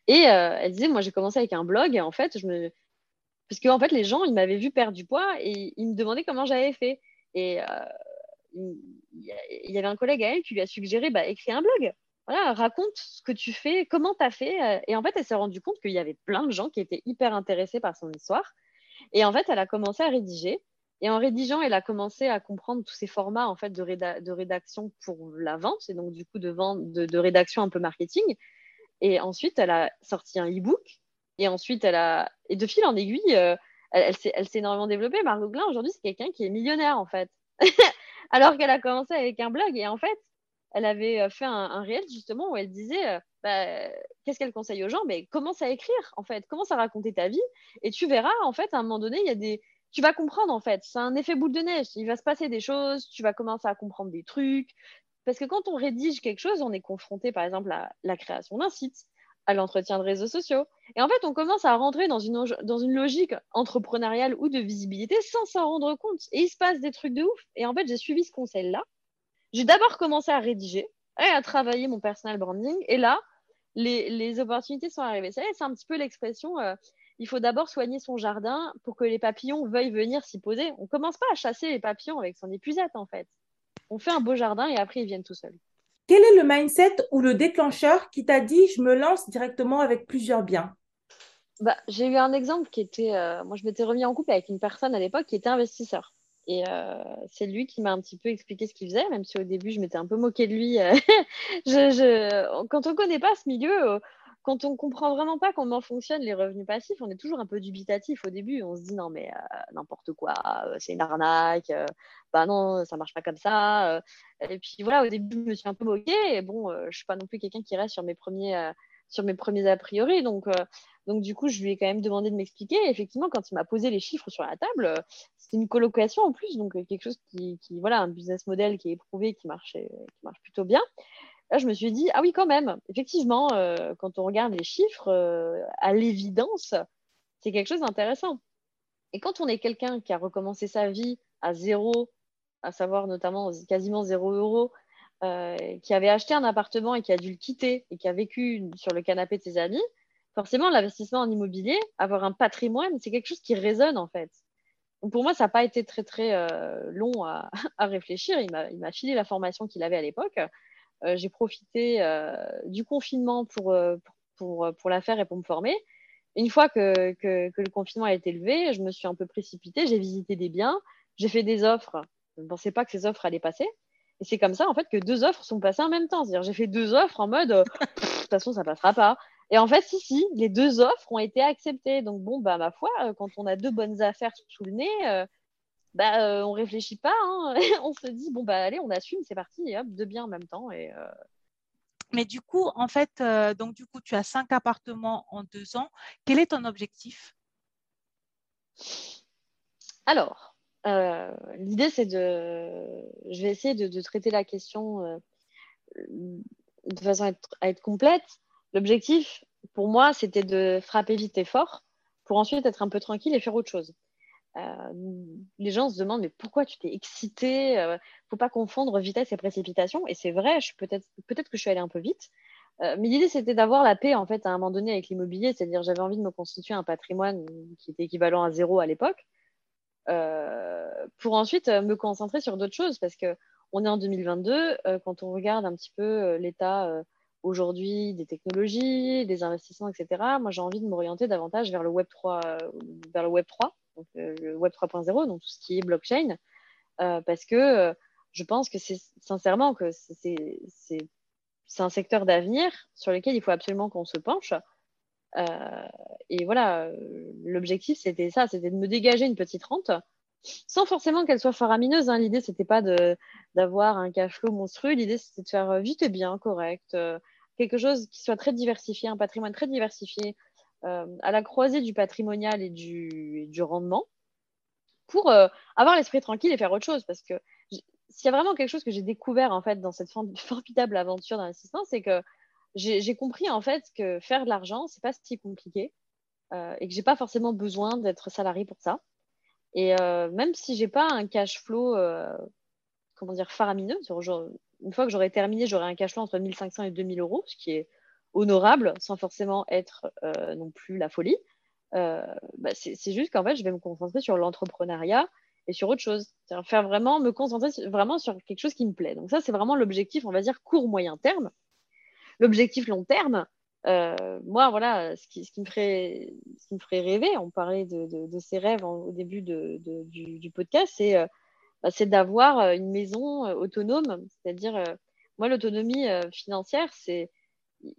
Et euh, elle disait, moi j'ai commencé avec un blog, en fait, je me... parce que en fait, les gens, ils m'avaient vu perdre du poids et ils me demandaient comment j'avais fait. Et il y avait un collègue à elle qui lui a suggéré, bah, écris un blog raconte ce que tu fais, comment tu as fait. Euh, et en fait, elle s'est rendue compte qu'il y avait plein de gens qui étaient hyper intéressés par son histoire. Et en fait, elle a commencé à rédiger. Et en rédigeant, elle a commencé à comprendre tous ces formats en fait de, rédaction pour la vente, et donc du coup de, vente, de, rédaction un peu marketing. Et ensuite, elle a sorti un e-book. Et ensuite, elle a et de fil en aiguille, euh, elle, elle s'est énormément développée. Margot Glin, aujourd'hui, c'est quelqu'un qui est millionnaire en fait, alors qu'elle a commencé avec un blog. Et en fait, elle avait euh, fait un, réel justement où elle disait euh, bah, qu'est-ce qu'elle conseille aux gens? Mais commence à écrire en fait? Commence à raconter ta vie? Et tu verras en fait à un moment donné il y a des tu vas comprendre en fait. C'est un effet boule de neige. Il va se passer des choses tu vas commencer à comprendre des trucs. Parce que quand on rédige quelque chose on est confronté par exemple à la création d'un site à l'entretien de réseaux sociaux. Et en fait on commence à rentrer dans une dans une logique entrepreneuriale ou de visibilité sans s'en rendre compte. Et il se passe des trucs de ouf. Et en fait j'ai suivi ce conseil là j'ai d'abord commencé à rédiger et à travailler mon personal branding. Et là, les, opportunités sont arrivées. C'est un petit peu l'expression euh, il faut d'abord soigner son jardin pour que les papillons veuillent venir s'y poser. On ne commence pas à chasser les papillons avec son épuisette, en fait. On fait un beau jardin et après, ils viennent tout seuls. Quel est le mindset ou le déclencheur qui t'a dit je me lance directement avec plusieurs biens? Bah, J'ai eu un exemple qui était, euh, moi je m'étais remis en couple avec une personne à l'époque qui était investisseur. Et euh, c'est lui qui m'a un petit peu expliqué ce qu'il faisait, même si au début je m'étais un peu moquée de lui. Euh, Quand on ne connaît pas ce milieu, euh, quand on ne comprend vraiment pas comment fonctionnent les revenus passifs, on est toujours un peu dubitatif au début. On se dit non, mais n'importe quoi, c'est une arnaque, bah non, ça marche pas comme ça. et puis voilà, au début, je me suis un peu moquée. Et bon, je ne suis pas non plus quelqu'un qui reste sur mes premiers, sur mes premiers a priori. Donc, donc, du coup, je lui ai quand même demandé de m'expliquer. Effectivement, quand il m'a posé les chiffres sur la table, euh, c'était une colocation en plus, donc euh, quelque chose qui, voilà, un business model qui est éprouvé, qui, marchait, qui marche plutôt bien. Là, je me suis dit, ah oui, quand même, effectivement, euh, quand on regarde les chiffres, à l'évidence, c'est quelque chose d'intéressant. Et quand on est quelqu'un qui a recommencé sa vie à zéro, à savoir notamment quasiment zéro euro, qui avait acheté un appartement et qui a dû le quitter et qui a vécu sur le canapé de ses amis, forcément, l'investissement en immobilier, avoir un patrimoine, c'est quelque chose qui résonne en fait. Donc pour moi, ça n'a pas été très très euh, long à, réfléchir. Il m'a filé la formation qu'il avait à l'époque. Euh, j'ai profité euh, du confinement pour, pour, pour, la faire et pour me former. Une fois que, que, le confinement a été levé, je me suis un peu précipitée. J'ai visité des biens, j'ai fait des offres. Je ne pensais pas que ces offres allaient passer. Et c'est comme ça, en fait, que deux offres sont passées en même temps. C'est-à-dire, j'ai fait deux offres en mode, de toute façon, ça passera pas. Et en fait, si, si, les deux offres ont été acceptées. Donc, bon, bah, ma foi, euh, quand on a deux bonnes affaires sous le nez, euh, bah, euh, on réfléchit pas. Hein. on se dit, bon, bah, allez, on assume, c'est parti, et hop, deux biens en même temps. Et, Mais du coup, en fait, donc, du coup, tu as cinq appartements en deux ans. Quel est ton objectif? Alors, l'idée, c'est de. Je vais essayer de, traiter la question de façon à être complète. L'objectif, pour moi, c'était de frapper vite et fort pour ensuite être un peu tranquille et faire autre chose. Euh, les gens se demandent mais pourquoi tu t'es excité ne euh, Faut pas confondre vitesse et précipitation. Et c'est vrai, peut-être peut-être que je suis allée un peu vite. Euh, mais l'idée c'était d'avoir la paix en fait à un moment donné avec l'immobilier, c'est-à-dire j'avais envie de me constituer un patrimoine qui était équivalent à zéro à l'époque, pour ensuite me concentrer sur d'autres choses parce que on est en 2022. quand on regarde un petit peu l'état aujourd'hui des technologies, des investissements, etc. Moi, j'ai envie de m'orienter davantage vers le Web 3, euh, vers le Web 3, donc euh, Web 3.0, donc tout ce qui est blockchain, euh, parce que je pense que c'est sincèrement que c'est un secteur d'avenir sur lequel il faut absolument qu'on se penche. Et voilà, l'objectif c'était ça, c'était de me dégager une petite rente sans forcément qu'elle soit faramineuse. Hein. L'idée, c'était pas d'avoir un cash flow monstrueux. L'idée, c'était de faire euh, vite et bien, correct, euh, quelque chose qui soit très diversifié, un patrimoine très diversifié, euh, à la croisée du patrimonial et du, du rendement, pour avoir l'esprit tranquille et faire autre chose. Parce que s'il y a vraiment quelque chose que j'ai découvert en fait dans cette formidable aventure d'investissement, c'est que j'ai compris en fait que faire de l'argent, c'est pas si compliqué et que j'ai pas forcément besoin d'être salarié pour ça. Et euh, même si j'ai pas un cash flow, euh, comment dire, faramineux, une fois que j'aurai terminé, j'aurai un cash flow entre 1500 et 2000 euros, ce qui est honorable, sans forcément être euh, non plus la folie. Bah, c'est juste qu'en fait, je vais me concentrer sur l'entrepreneuriat et sur autre chose. Faire vraiment, me concentrer vraiment sur quelque chose qui me plaît. Donc ça, c'est vraiment l'objectif, on va dire, court-moyen terme. L'objectif long terme, euh, moi, voilà, ce qui, me ferait, rêver, on parlait de, ces rêves au début du, podcast, c'est euh, bah, d'avoir euh, une maison autonome. C'est-à-dire, moi, l'autonomie financière, c'est,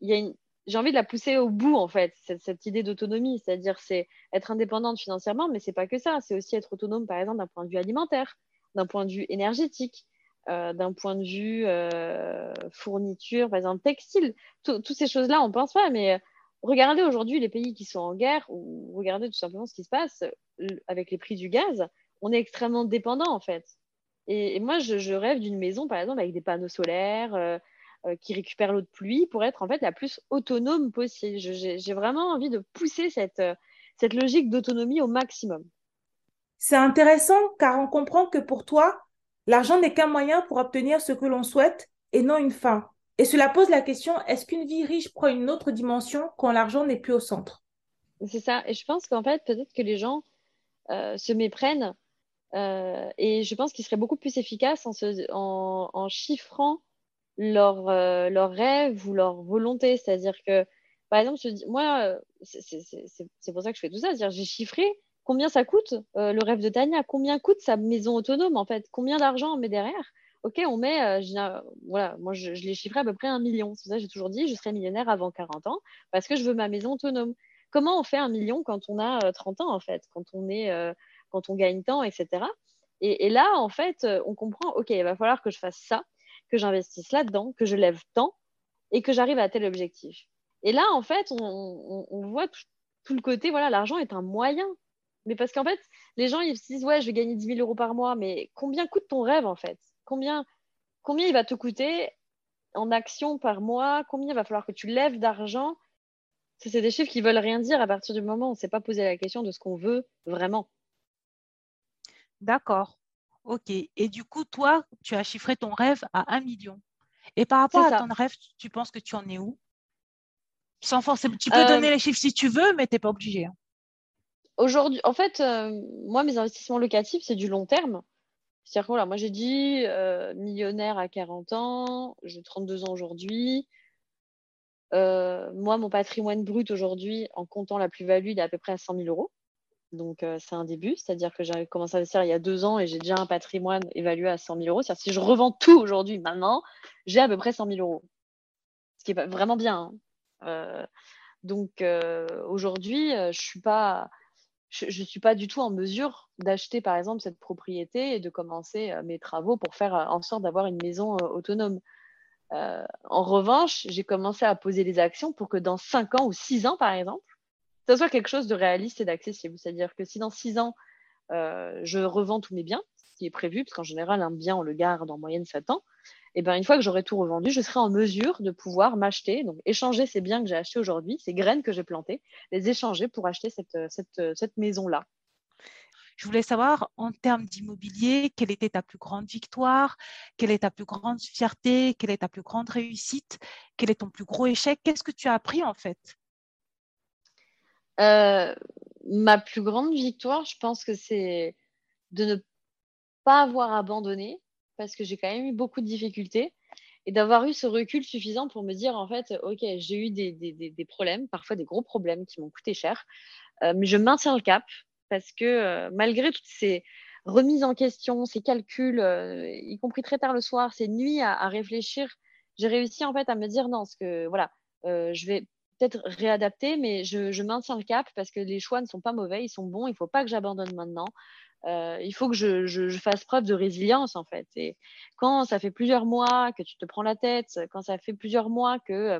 j'ai envie de la pousser au bout, en fait, cette, cette idée d'autonomie. C'est-à-dire, c'est être indépendante financièrement, mais c'est pas que ça. C'est aussi être autonome, par exemple, d'un point de vue alimentaire, d'un point de vue énergétique, euh, d'un point de vue euh, fourniture, par exemple textile. Toutes ces choses-là, on ne pense pas, mais euh, regardez aujourd'hui les pays qui sont en guerre, ou regardez tout simplement ce qui se passe avec les prix du gaz. On est extrêmement dépendant en fait. Et, moi, je, rêve d'une maison, par exemple, avec des panneaux solaires qui récupèrent l'eau de pluie pour être en fait la plus autonome possible. J'ai vraiment envie de pousser cette, cette logique d'autonomie au maximum. C'est intéressant car on comprend que pour toi, L'argent n'est qu'un moyen pour obtenir ce que l'on souhaite et non une fin. Et cela pose la question, est-ce qu'une vie riche prend une autre dimension quand l'argent n'est plus au centre? C'est ça. Et je pense qu'en fait, peut-être que les gens euh, se méprennent. Euh, et je pense qu'ils seraient beaucoup plus efficaces en, chiffrant leurs euh, rêves ou leurs volontés. C'est-à-dire que, par exemple, moi, c'est pour ça que je fais tout ça. C'est-à-dire j'ai chiffré combien ça coûte euh, le rêve de Tania? Combien coûte sa maison autonome en fait? Combien d'argent on met derrière? Ok, on met, euh, voilà, moi je, l'ai chiffré à peu près un million. C'est ça, j'ai toujours dit, je serai millionnaire avant 40 ans parce que je veux ma maison autonome. Comment on fait un million quand on a 30 euh, ans en fait, quand on est, quand on gagne tant, etc. Et, là, en fait, on comprend, ok, il va falloir que je fasse ça, que j'investisse là-dedans, que je lève tant et que j'arrive à tel objectif. Et là, en fait, on, voit tout, tout, le côté, voilà, l'argent est un moyen. Mais parce qu'en fait, les gens, ils se disent, ouais, je vais gagner 10 000 euros par mois, mais combien coûte ton rêve, en fait? Combien, combien il va te coûter en action par mois? Combien il va falloir que tu lèves d'argent? C'est des chiffres qui veulent rien dire à partir du moment où on ne s'est pas posé la question de ce qu'on veut vraiment. D'accord. OK. Et du coup, toi, tu as chiffré ton rêve à 1 million. Et par rapport à ton rêve, tu penses que tu en es où? Sans forcément. Tu peux donner les chiffres si tu veux, mais tu n'es pas obligé. Hein. Aujourd'hui, en fait, moi, mes investissements locatifs, c'est du long terme. C'est-à-dire que voilà, moi, j'ai dit millionnaire à 40 ans, j'ai 32 ans aujourd'hui. moi, mon patrimoine brut aujourd'hui, en comptant la plus-value, il est à peu près à 100 000 euros. Donc, euh, c'est un début, c'est-à-dire que j'ai commencé à investir il y a deux ans et j'ai déjà un patrimoine évalué à 100 000 euros. C'est-à-dire si je revends tout aujourd'hui, maintenant, j'ai à peu près 100 000 euros. Ce qui est vraiment bien. Hein. Euh, donc, euh, aujourd'hui, je ne suis, pas, je, suis pas du tout en mesure d'acheter, par exemple, cette propriété et de commencer mes travaux pour faire en sorte d'avoir une maison autonome. en revanche, j'ai commencé à poser les actions pour que dans 5 ans ou 6 ans, par exemple, ça soit quelque chose de réaliste et d'accessible. C'est-à-dire que si dans six ans, euh, je revends tous mes biens, ce qui est prévu, parce qu'en général, un bien, on le garde en moyenne 7 ans, et eh ben, une fois que j'aurai tout revendu, je serai en mesure de pouvoir m'acheter, donc échanger ces biens que j'ai achetés aujourd'hui, ces graines que j'ai plantées, les échanger pour acheter cette, cette, cette maison-là. Je voulais savoir, en termes d'immobilier, quelle était ta plus grande victoire Quelle est ta plus grande fierté Quelle est ta plus grande réussite Quel est ton plus gros échec? Qu'est-ce que tu as appris en fait? Euh, ma plus grande victoire, je pense que c'est de ne pas avoir abandonné parce que j'ai quand même eu beaucoup de difficultés et d'avoir eu ce recul suffisant pour me dire en fait, ok, j'ai eu des, problèmes, parfois des gros problèmes qui m'ont coûté cher, euh, mais je maintiens le cap parce que euh, malgré toutes ces remises en question, ces calculs, y compris très tard le soir, ces nuits à, à réfléchir, j'ai réussi en fait à me dire non, ce que voilà, je vais peut-être réadapter, mais je, maintiens le cap parce que les choix ne sont pas mauvais, ils sont bons. Il ne faut pas que j'abandonne maintenant. Euh, il faut que je, fasse preuve de résilience en fait. Et quand ça fait plusieurs mois que tu te prends la tête, quand ça fait plusieurs mois que,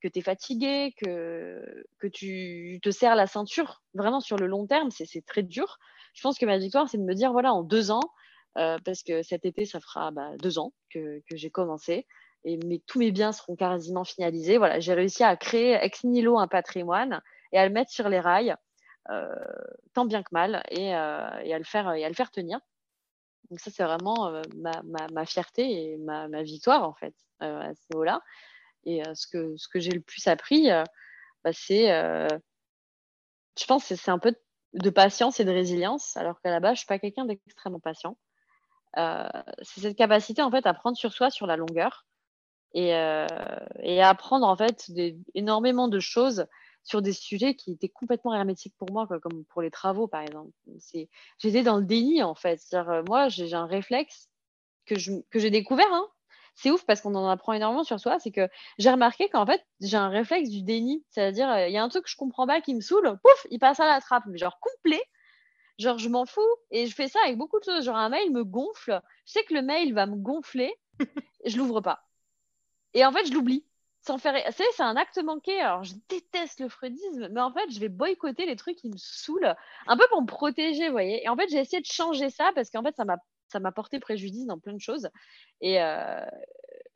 que tu es fatigué, que, que tu te serres la ceinture, vraiment sur le long terme, c'est très dur. Je pense que ma victoire, c'est de me dire, voilà, en deux ans, euh, parce que cet été, ça fera bah, deux ans que, que j'ai commencé, et tous mes biens seront quasiment finalisés. Voilà, j'ai réussi à créer ex nihilo un patrimoine et à le mettre sur les rails, tant bien que mal, et, euh, et, à le faire, à tenir. Donc ça, c'est vraiment euh, ma, fierté et ma, victoire, en fait, à ce niveau-là. Et ce que, j'ai le plus appris, bah, c'est, je pense c'est un peu de patience et de résilience, alors qu'à la base, je suis pas quelqu'un d'extrêmement patient. c'est cette capacité, en fait, à prendre sur soi sur la longueur et, euh, et apprendre en fait énormément de choses sur des sujets qui étaient complètement hermétiques pour moi, comme pour les travaux par exemple. J'étais dans le déni en fait. Euh, moi, j'ai un réflexe que j'ai découvert. Hein. C'est ouf parce qu'on en apprend énormément sur soi. C'est que j'ai remarqué qu'en fait, j'ai un réflexe du déni. C'est-à-dire, euh, il y a un truc que je comprends pas qui me saoule, pouf, il passe à la trappe, mais genre complet. Genre, je m'en fous. Et je fais ça avec beaucoup de choses. Genre, un mail me gonfle. Je sais que le mail va me gonfler. je l'ouvre pas. Et en fait, je l'oublie. Sans faire. C'est un acte manqué. Alors, je déteste le freudisme, mais en fait, je vais boycotter les trucs qui me saoulent, un peu pour me protéger, vous voyez. Et en fait, j'ai essayé de changer ça parce qu'en fait, ça m'a ça m'a porté préjudice dans plein de choses. Et, euh,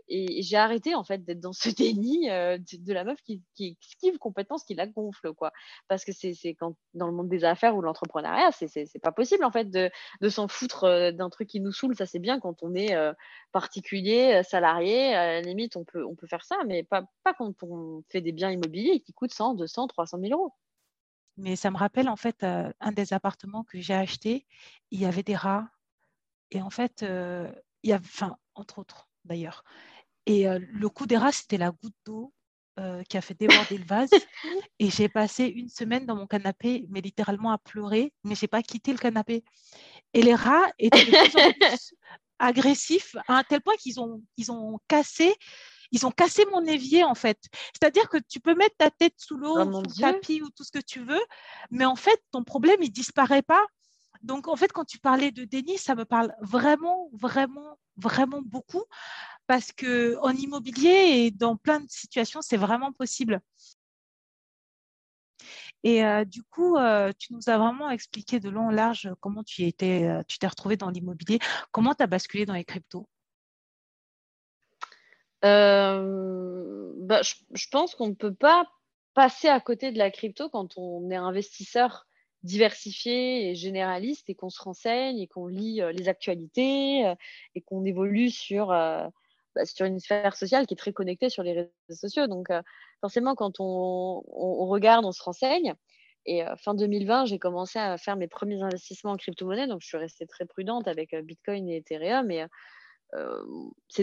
et j'ai arrêté en fait d'être dans ce déni euh, de, la meuf qui, qui esquive complètement ce qui la gonfle quoi. Parce que c'est quand dans le monde des affaires ou de l'entrepreneuriat c'est pas possible en fait de, de s'en foutre euh, d'un truc qui nous saoule. Ça c'est bien quand on est euh, particulier salarié à la limite on peut on peut faire ça mais pas pas quand on fait des biens immobiliers qui coûtent 100 200 300 000 euros. Mais ça me rappelle en fait un des appartements que j'ai acheté. Il y avait des rats. Et en fait il y a enfin entre autres d'ailleurs et le coup des rats, c'était la goutte d'eau qui a fait déborder le vase. Et j'ai passé une semaine dans mon canapé, mais littéralement à pleurer, mais je n'ai pas quitté le canapé. Et les rats étaient de plus en plus agressifs à un tel point qu'ils ont, ils ont cassé. Ils ont cassé mon évier en fait. C'est-à-dire que tu peux mettre ta tête sous l'eau, oh, sous le tapis ou tout ce que tu veux, mais en fait ton problème il disparaît pas. Donc en fait quand tu parlais de déni, ça me parle vraiment, vraiment, vraiment beaucoup parce que en immobilier et dans plein de situations, c'est vraiment possible. Et euh, du coup, euh, tu nous as vraiment expliqué de long en large comment tu étais, euh, tu t'es retrouvé dans l'immobilier, comment tu as basculé dans les cryptos? Bah, je, pense qu'on ne peut pas passer à côté de la crypto quand on est investisseur diversifié et généraliste et qu'on se renseigne et qu'on lit les actualités et qu'on évolue sur bah, sur une sphère sociale qui est très connectée sur les réseaux sociaux. Donc, forcément, quand on, regarde, on se renseigne. Et fin 2020, j'ai commencé à faire mes premiers investissements en crypto-monnaie. Donc, je suis restée très prudente avec Bitcoin et Ethereum. Et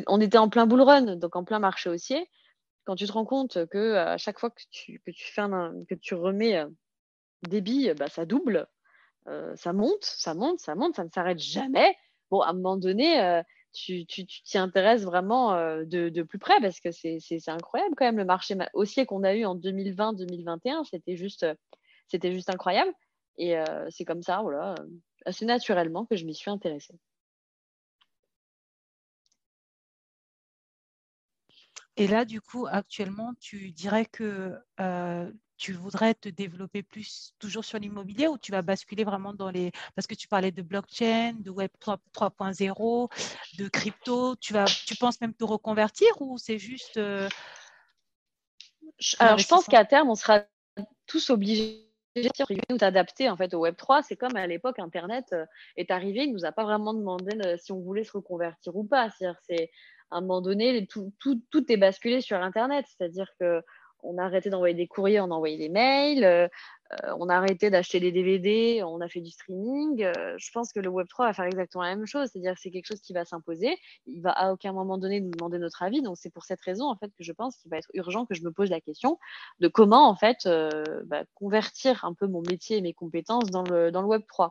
on était en plein bull run, donc en plein marché haussier. Quand tu te rends compte que à chaque fois que tu, que tu, fais que tu remets billes, bah, ça double, ça monte, ça monte, ça monte, ça ne s'arrête jamais. Bon, à un moment donné, tu t'y intéresses vraiment de, de, plus près parce que c'est incroyable quand même le marché haussier qu'on a eu en 2020-2021, c'était juste, juste incroyable. Et c'est comme ça, voilà, assez naturellement que je m'y suis intéressée. Et là, du coup, actuellement, tu dirais que euh, tu voudrais te développer plus toujours sur l'immobilier ou tu vas basculer vraiment dans les... Parce que tu parlais de blockchain, de Web 3.0, de crypto. Tu, vas, tu penses même te reconvertir ou c'est juste... Euh, Alors, je pense qu'à terme, on sera tous obligés de t'adapter en fait au Web 3. C'est comme à l'époque, Internet euh, est arrivé, il ne nous a pas vraiment demandé si on voulait se reconvertir ou pas. C'est à un moment donné, tout, tout, tout est basculé sur Internet. C'est-à-dire que on a arrêté d'envoyer des courriers, on a envoyé des mails, euh, euh, on a arrêté d'acheter des DVD, on a fait du streaming. Euh, je pense que le Web3 va faire exactement la même chose, c'est-à-dire que c'est quelque chose qui va s'imposer. Il va à aucun moment donné nous demander notre avis. Donc c'est pour cette raison en fait que je pense qu'il va être urgent que je me pose la question de comment en fait bah, convertir un peu mon métier et mes compétences dans le, dans le Web3.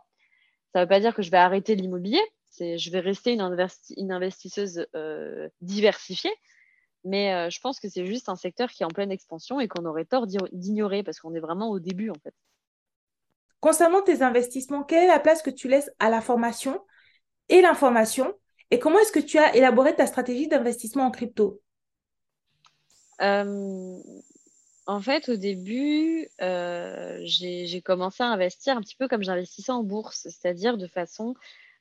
Ça ne veut pas dire que je vais arrêter l'immobilier, je vais rester une, investisseuse diversifiée, mais euh, je pense que c'est juste un secteur qui est en pleine expansion et qu'on aurait tort d'ignorer parce qu'on est vraiment au début en fait. Concernant tes investissements, quelle est la place que tu laisses à la formation et l'information et comment est-ce que tu as élaboré ta stratégie d'investissement en crypto? Euh, En fait, au début, j'ai commencé à investir un petit peu comme j'investissais en bourse, c'est-à-dire de façon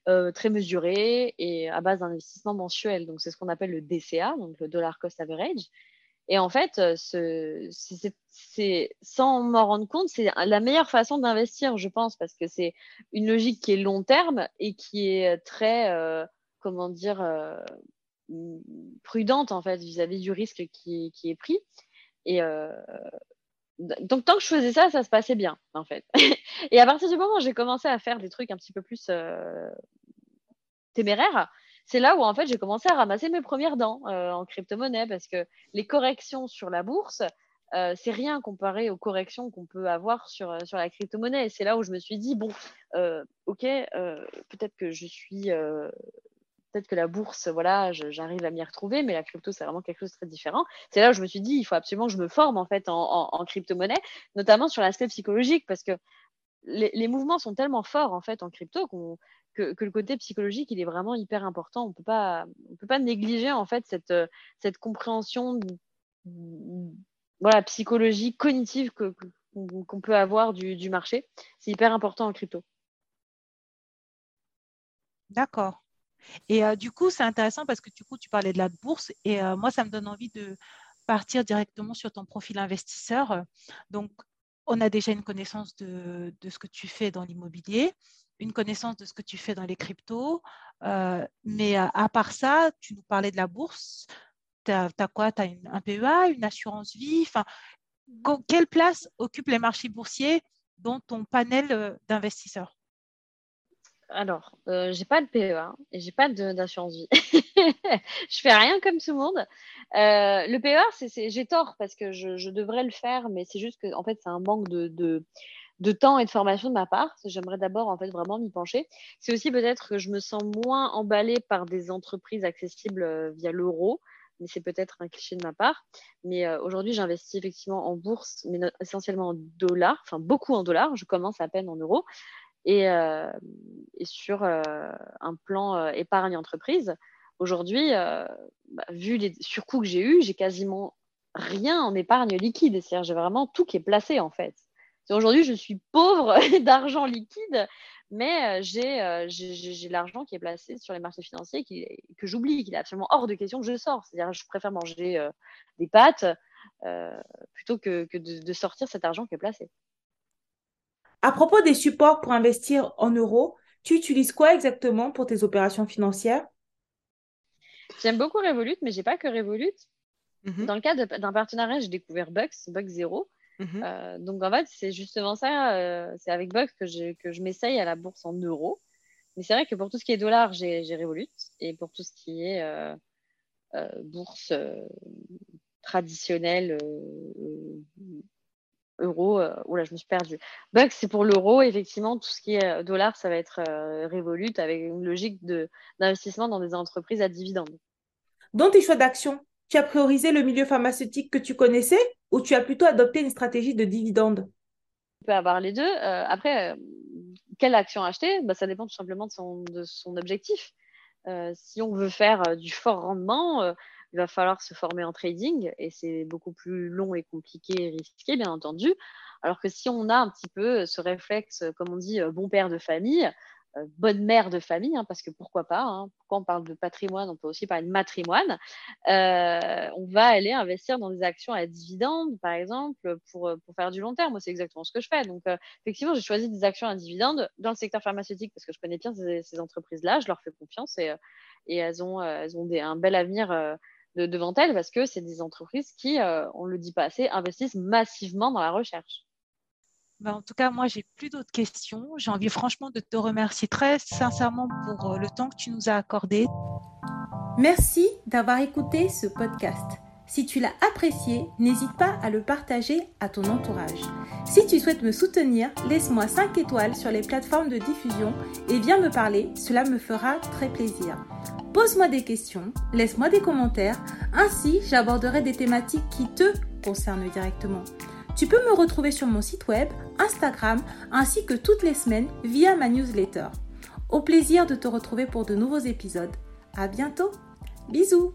euh, très mesuré et à base d'investissement mensuel. Donc, c'est ce qu'on appelle le DCA, donc le dollar cost average. Et en fait, euh, c'est, sans m'en rendre compte, c'est la meilleure façon d'investir, je pense, parce que c'est une logique qui est long terme et qui est très, euh, comment dire, prudente en fait vis-à-vis du risque qui, qui, est pris. Et donc, tant que je faisais ça, ça se passait bien, en fait. et à partir du moment où j'ai commencé à faire des trucs un petit peu plus euh, téméraires, c'est là où, en fait, j'ai commencé à ramasser mes premières dents euh, en crypto-monnaie parce que les corrections sur la bourse, euh, c'est rien comparé aux corrections qu'on peut avoir sur, sur la crypto-monnaie. Et c'est là où je me suis dit, bon, ok, peut-être que je suis peut-être que la bourse, voilà, j'arrive à m'y retrouver, mais la crypto, c'est vraiment quelque chose de très différent. C'est là où je me suis dit, il faut absolument que je me forme en fait en, crypto-monnaie, notamment sur l'aspect psychologique, parce que les, mouvements sont tellement forts en fait en crypto que, le côté psychologique, il est vraiment hyper important. On peut pas, on peut pas négliger en fait cette, cette compréhension voilà, psychologique, cognitive qu'on peut avoir du, du marché. C'est hyper important en crypto. D'accord. Et euh, du coup, c'est intéressant parce que du coup, tu parlais de la bourse et euh, moi, ça me donne envie de partir directement sur ton profil investisseur. Donc, on a déjà une connaissance de, ce que tu fais dans l'immobilier, une connaissance de ce que tu fais dans les cryptos. Euh, mais à, part ça, tu nous parlais de la bourse. Tu as, quoi? Tu as un PEA, une assurance vie? Quelle place occupent les marchés boursiers dans ton panel d'investisseurs? Alors, euh, j'ai pas de PEA et j'ai pas d'assurance vie. je fais rien comme tout le monde. Euh, le PEA, j'ai tort parce que je, devrais le faire, mais c'est juste que fait, c'est un manque de, de, temps et de formation de ma part. J'aimerais d'abord en fait vraiment m'y pencher. C'est aussi peut-être que je me sens moins emballée par des entreprises accessibles euh, via l'euro mais c'est peut-être un cliché de ma part. Mais euh, aujourd'hui, j'investis effectivement en bourse, mais essentiellement en dollars, enfin beaucoup en dollars. Je commence à peine en euros et, euh, et sur euh, un plan euh, épargne entreprise. Aujourd'hui, bah, vu les surcoûts que j'ai eus, j'ai quasiment rien en épargne liquide. C'est-à-dire, j'ai vraiment tout qui est placé en fait. Aujourd'hui, je suis pauvre d'argent liquide, mais j'ai l'argent qui est placé sur les marchés financiers que j'oublie, qu'il est absolument hors de question que je sors. C'est-à-dire, je préfère manger des pâtes plutôt que, de, sortir cet argent qui est placé. À propos des supports pour investir en euros, tu utilises quoi exactement pour tes opérations financières? J'aime beaucoup Revolut, mais j'ai pas que Revolut. Mhm. Dans le cadre d'un partenariat, j'ai découvert Bucks, Bucks Zero. Mhm. Euh, donc en fait, c'est justement ça. Euh, c'est avec Bucks que, que je m'essaye à la bourse en euros. Mais c'est vrai que pour tout ce qui est dollars, j'ai Revolut. Et pour tout ce qui est euh, bourse traditionnelle, euro, là je me suis perdue. Bucks, c'est pour l'euro. Effectivement, tout ce qui est dollars, ça va être Revolut avec une logique d'investissement dans des entreprises à dividendes. Dans tes choix d'action, tu as priorisé le milieu pharmaceutique que tu connaissais ou tu as plutôt adopté une stratégie de dividende? On peut avoir les deux. Euh, après, euh, quelle action acheter? Bah, Ça dépend tout simplement de son, de son objectif. Euh, si on veut faire du fort rendement, il va falloir se former en trading et c'est beaucoup plus long et compliqué et risqué, bien entendu. Alors que si on a un petit peu ce réflexe, comme on dit, bon père de famille, euh, bonne mère de famille, hein, parce que pourquoi pas, hein, pourquoi on parle de patrimoine, on peut aussi parler de matrimoine, euh, on va aller investir dans des actions à dividendes, par exemple, pour, pour faire du long terme. Moi, c'est exactement ce que je fais. Donc, euh, effectivement, j'ai choisi des actions à dividendes dans le secteur pharmaceutique parce que je connais bien ces, entreprises-là, je leur fais confiance et, et elles ont, elles ont un bel avenir de, devant elles parce que c'est des entreprises qui, on ne le dit pas assez, investissent massivement dans la recherche. Ben, en tout cas, moi, j'ai plus d'autres questions. J'ai envie franchement de te remercier très sincèrement pour euh, le temps que tu nous as accordé. Merci d'avoir écouté ce podcast. Si tu l'as apprécié, n'hésite pas à le partager à ton entourage. Si tu souhaites me soutenir, laisse-moi 5 étoiles sur les plateformes de diffusion et viens me parler, cela me fera très plaisir. Pose-moi des questions, laisse-moi des commentaires, ainsi j'aborderai des thématiques qui te concernent directement. Tu peux me retrouver sur mon site web, Instagram, ainsi que toutes les semaines via ma newsletter. Au plaisir de te retrouver pour de nouveaux épisodes. À bientôt. Bisous.